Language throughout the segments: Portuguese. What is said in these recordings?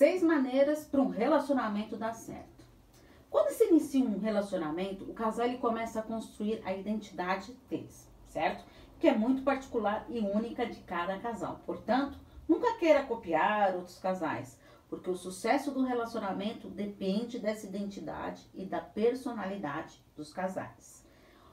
Seis maneiras para um relacionamento dar certo. Quando se inicia um relacionamento, o casal ele começa a construir a identidade deles, certo? Que é muito particular e única de cada casal. Portanto, nunca queira copiar outros casais, porque o sucesso do relacionamento depende dessa identidade e da personalidade dos casais.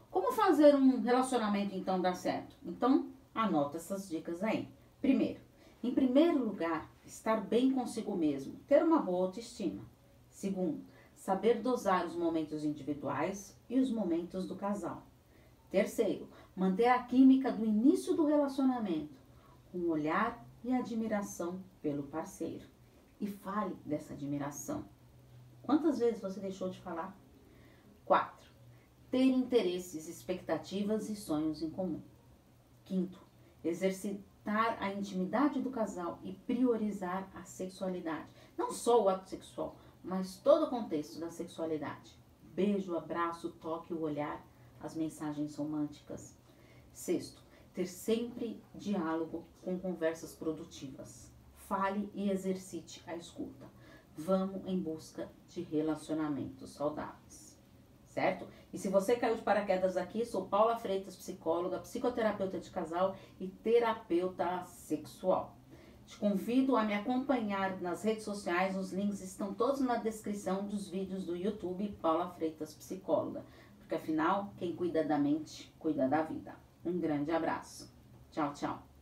Como fazer um relacionamento então dar certo? Então, anota essas dicas aí. Primeiro, em primeiro lugar, estar bem consigo mesmo, ter uma boa autoestima. Segundo, saber dosar os momentos individuais e os momentos do casal. Terceiro, manter a química do início do relacionamento, com olhar e admiração pelo parceiro. E fale dessa admiração. Quantas vezes você deixou de falar? 4. Ter interesses, expectativas e sonhos em comum. Quinto, exercitar a intimidade do casal e priorizar a sexualidade. Não só o ato sexual, mas todo o contexto da sexualidade. Beijo, abraço, toque, o olhar, as mensagens românticas. Sexto, ter sempre diálogo com conversas produtivas. Fale e exercite a escuta. Vamos em busca de relacionamentos saudáveis certo? E se você caiu de paraquedas aqui, sou Paula Freitas, psicóloga, psicoterapeuta de casal e terapeuta sexual. Te convido a me acompanhar nas redes sociais, os links estão todos na descrição dos vídeos do YouTube Paula Freitas Psicóloga, porque afinal, quem cuida da mente, cuida da vida. Um grande abraço. Tchau, tchau.